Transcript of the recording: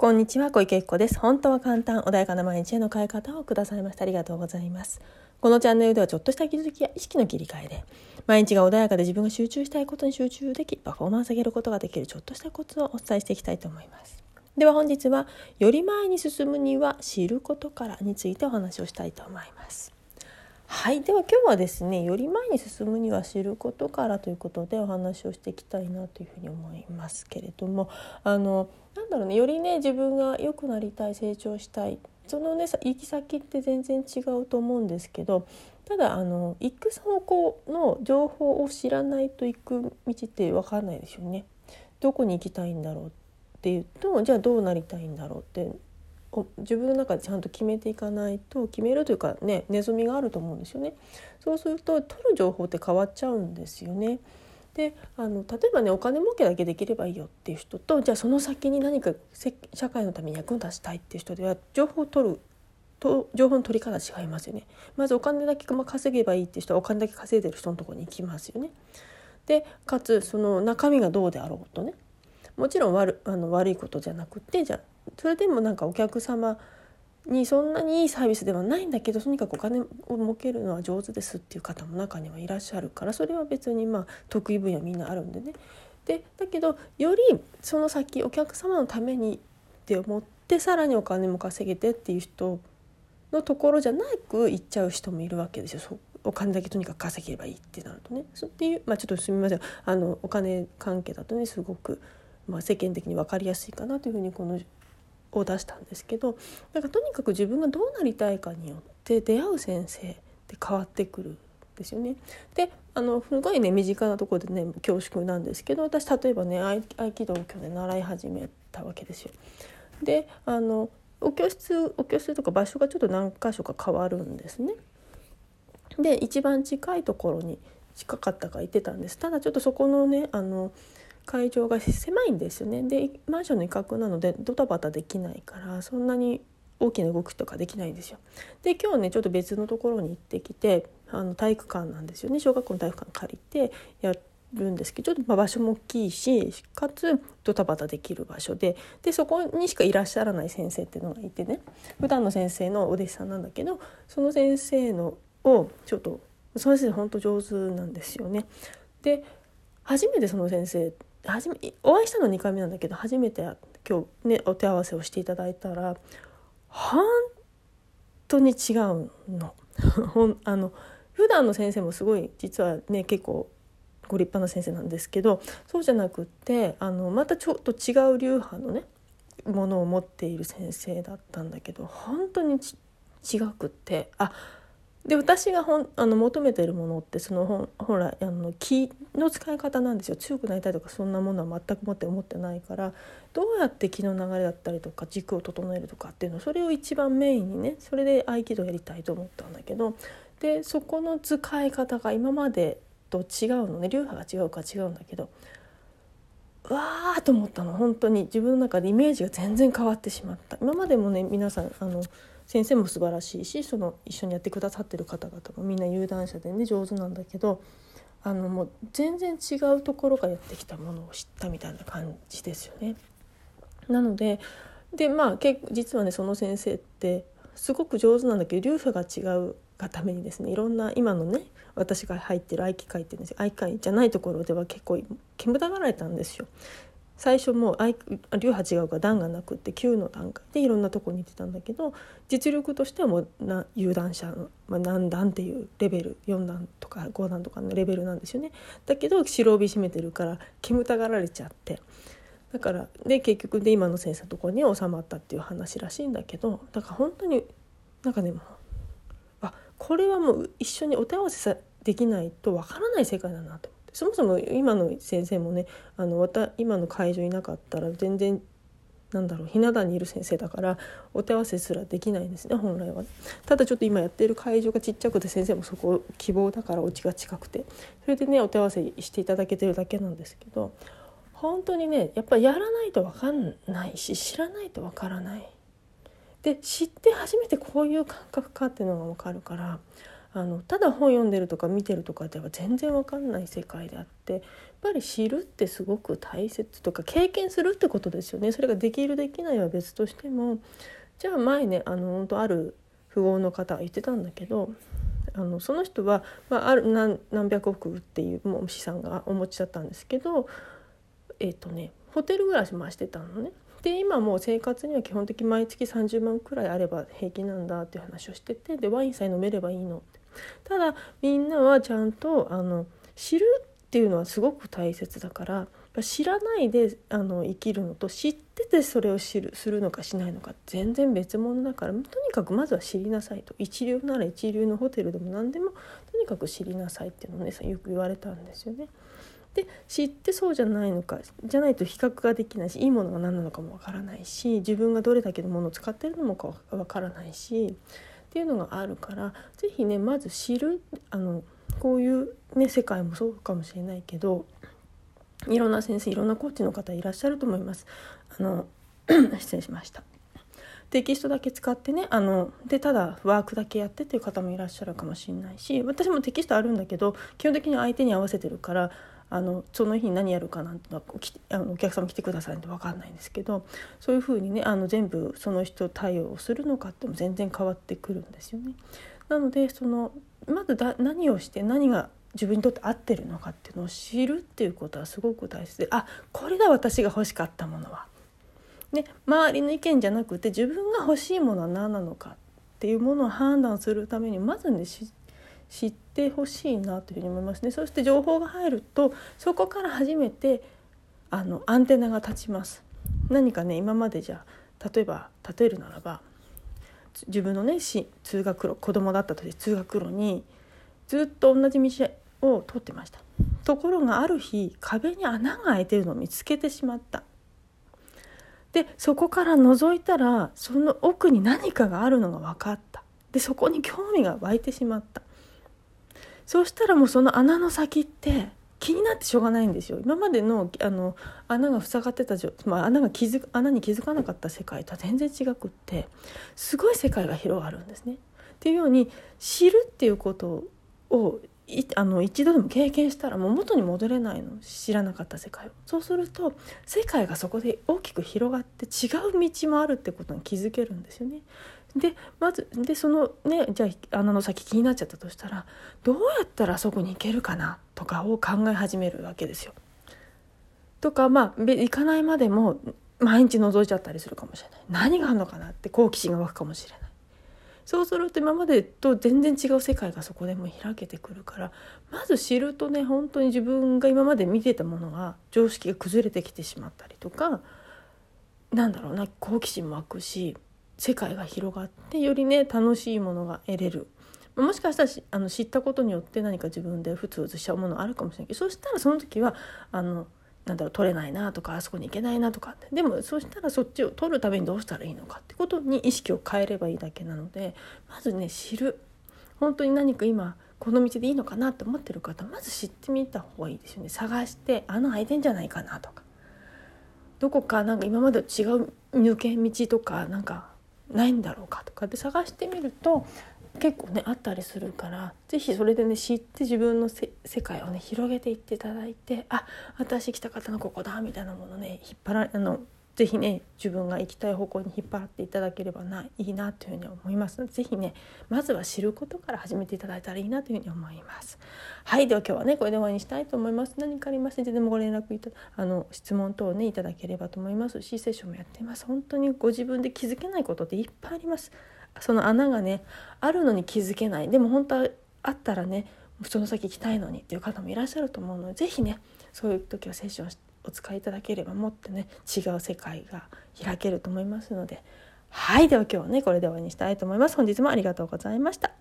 こんにちは小池由子です。本当は簡単穏やかな毎日への変え方をくださいました。ありがとうございます。このチャンネルではちょっとした気づきや意識の切り替えで毎日が穏やかで自分が集中したいことに集中できパフォーマンス上げることができるちょっとしたコツをお伝えしていきたいと思います。では本日はより前に進むには知ることからについてお話をしたいと思います。はいでは今日はですねより前に進むには知ることからということでお話をしていきたいなというふうに思いますけれどもあのなんだろうねよりね自分が良くなりたい成長したいそのね行き先って全然違うと思うんですけどただあの行く方向の情報を知らないと行く道って分かんないですよね。どこに行きたいんだろうって言ってもじゃあどうなりたいんだろうって自分の中でちゃんと決めていかないと決めるというかねネズミがあると思うんですよね。そうすると取る情報って変わっちゃうんですよね。であの例えばねお金儲けだけできればいいよっていう人とじゃあその先に何か社会のために役に立ちたいっていう人では情報を取ると情報の取り方違いますよね。まずお金だけ稼げばいいっていう人はお金だけ稼いでる人のところに行きますよね。でかつその中身がどうであろうとねもちろん悪あの悪いことじゃなくてじゃあそれでもなんかお客様にそんなにいいサービスではないんだけどとにかくお金を儲けるのは上手ですっていう方も中にはいらっしゃるからそれは別にまあ得意分野みんなあるんでね。でだけどよりその先お客様のためにって思ってさらにお金も稼げてっていう人のところじゃなく行っちゃう人もいるわけですよ。お金だけとにかく稼げればいいってなるとね。っていうまあちょっとすみませんあのお金関係だとねすごく、まあ、世間的に分かりやすいかなというふうにこのを出したんですけどなんかとにかく自分がどうなりたいかによって出会う先生って変わってくるんですよね。であのすごいね身近なところでね恐縮なんですけど私例えばね合気道を去年習い始めたわけですよ。であのお教室お教室とか場所がちょっと何箇所か変わるんですね。で一番近いところに近かったか行ってたんですただちょっとそこのねあの会場が狭いんですよねでマンションの一角なのでドタバタできないからそんなに大きな動きとかできないんですよ。で今日ねちょっと別のところに行ってきてあの体育館なんですよね小学校の体育館借りてやるんですけどちょっとま場所も大きいしかつドタバタできる場所ででそこにしかいらっしゃらない先生っていうのがいてね普段の先生のお弟子さんなんだけどその先生のをちょっとその先生本当上手なんですよね。で初めてその先生初めお会いしたの2回目なんだけど初めて今日ねお手合わせをしていただいたら本当に違うの。ほんあの普段の先生もすごい実はね結構ご立派な先生なんですけどそうじゃなくってあのまたちょっと違う流派のねものを持っている先生だったんだけど本当に違くってあで私がほんあの求めてるものってその本本来あの気の使い方なんですよ。強くなりたいとかそんなものは全く持って思ってないから。どうやって気の流れだったりとか軸を整えるとかっていうのそれを一番メインにねそれで合気道やりたいと思ったんだけど。でそこの使い方が今までと違うのね。流派が違うか違うんだけど。わーと思ったの。本当に。自分の中でイメージが全然変わってしまった。今までもね皆さんあの先生も素晴らしいしその一緒にやってくださってる方々もみんな有段者でね上手なんだけどあのもう全然違うところがやってきたものを知ったみたいな感じですよね。なのででまあ結実はねその先生ってすごく上手なんだけど流派が違うがためにですねいろんな今のね私が入ってる合気会っていうんですよ合気会じゃないところでは結構煙たがられたんですよ。最初もう流派違うから段がなくって9の段階でいろんなとこに行ってたんだけど実力としてはもう有段者の、まあ、何段っていうレベル4段とか5段とかのレベルなんですよね。だけど白帯締めてるから煙たがられちゃってだからで結局で今の先生のところに収まったっていう話らしいんだけどだから本当になんかねあこれはもう一緒にお手合わせさできないとわからない世界だなと思ってそもそも今の先生もねあの今の会場いなかったら全然なんだろうひな壇にいる先生だからお手合わせすらできないんですね本来は。ただちょっと今やってる会場がちっちゃくて先生もそこ希望だからお家が近くてそれでねお手合わせしていただけてるだけなんですけど本当にねやっぱりやらないと分かんないし知らないと分からない。で知って初めてこういう感覚かっていうのが分かるからあのただ本読んでるとか見てるとかでは全然わかんない世界であってやっぱり知るってすごく大切とか経験するってことですよねそれができるできないは別としてもじゃあ前ねあの本当ある富豪の方が言ってたんだけどあのその人は、まあ、ある何何百億っていうもう資産がお持ちだったんですけどえっ、ー、とねホテル暮らしもしてたのね。で今もう生活には基本的毎月30万くらいあれば平気なんだっていう話をしててでワインさえ飲めればいいのってただみんなはちゃんとあの知るっていうのはすごく大切だから知らないであの生きるのと知っててそれを知るするのかしないのか全然別物だからとにかくまずは知りなさいと一流なら一流のホテルでも何でもとにかく知りなさいっていうのをねよく言われたんですよね。で知ってそうじゃないのかじゃないと比較ができないしいいものが何なのかもわからないし自分がどれだけのものを使ってるのもかわからないしっていうのがあるから是非ねまず知るあのこういう、ね、世界もそうかもしれないけどいろんな先生いろんなコーチの方いらっしゃると思います。あの 失礼しましたテキストだけ使ってねあのでただワークだけやってっていう方もいらっしゃるかもしれないし私もテキストあるんだけど基本的に相手に合わせてるからあのその日に何やるかなんてのはあのお客様来てくださいって分かんないんですけどそういうふうにねあの全部その人対応するのかっても全然変わってくるんですよね。なのでそのまずだ何をして何が自分にとって合ってるのかっていうのを知るっていうことはすごく大切であこれだ私が欲しかったものは。ね、周りの意見じゃなくて自分が欲しいものは何なのかっていうものを判断するためにまずね知ってほしいなというふうに思います。ねそして情報が入るとそこから初めてあのアンテナが立ちます。何かね今までじゃ例えば例えるならば自分のね通学路子供だった時通学路にずっと同じ道を通ってました。ところがある日壁に穴が開いてるのを見つけてしまった。でそこから覗いたらその奥に何かがあるのが分かった。でそこに興味が湧いてしまった。そうしたらもうその穴の先って気になってしょうがないんですよ。今までのあの穴が塞がってた、まあ、穴が気づ穴に気づかなかった世界とは全然違くってすごい世界が広がるんですね。っていうように知るっていうことをあの一度でも経験したらもう元に戻れないの。知らなかった世界を。そうすると世界がそこで大きく広がって違う道もあるってことに気づけるんですよね。でまずでそのねじゃあ穴の先気になっちゃったとしたらどうやったらそこに行けるかな？とかを考え始めるわけですよ。とかまあ行かないまでも毎日覗いちゃったりするかもしれない。何があるのかなって好奇心が湧くかもしれない。そうすると今までと全然違う世界がそこでも開けてくるからまず知るとね本当に自分が今まで見てたものが常識が崩れてきてしまったりとかなんだろうな好奇心も湧くし世界が広がってよりね楽しいものが得れる。もしかしたらあの知ったことによって何か自分でふつふつしちゃうものあるかもしれないけどそしたらその時はあのなんだろう取れないなとかあそこに行けないなとかでもそしたらそっちを取るためにどうしたらいいのかってことに意識を変えればいいだけなのでまずね知る。本当に何か今この道でいいのかなって思ってる方まず知ってみた方がいいですよね。探して穴開いてんじゃないかなとか。どこかなんか今までと違う抜け道とかなんかないんだろうかとかで探してみると結構ねあったりするから是非それでね知って自分の世界をね広げていっていただいてあ私来た方のここだみたいなものね引っ張らあの是非ね自分が行きたい方向に引っ張っていただければないいなというふうに思いますので是非ねまずは知ることから始めていただいたらいいなというふうに思います。はいでは今日はねこれで終わりにしたいと思います。何かありましたらでもご連絡いたあの質問等ねいただければと思いますしセッションもやっています。本当にご自分で気づけないことっていっぱいあります。その穴がねあるのに気づけないでも本当はあったらねその先行きたいのにっていう方もいらっしゃると思うので是非ねそういう時はセッションお使いいただければもっとね違う世界が開けると思いますのではいでは今日はねこれで終わりにしたいと思います。本日もありがとうございました。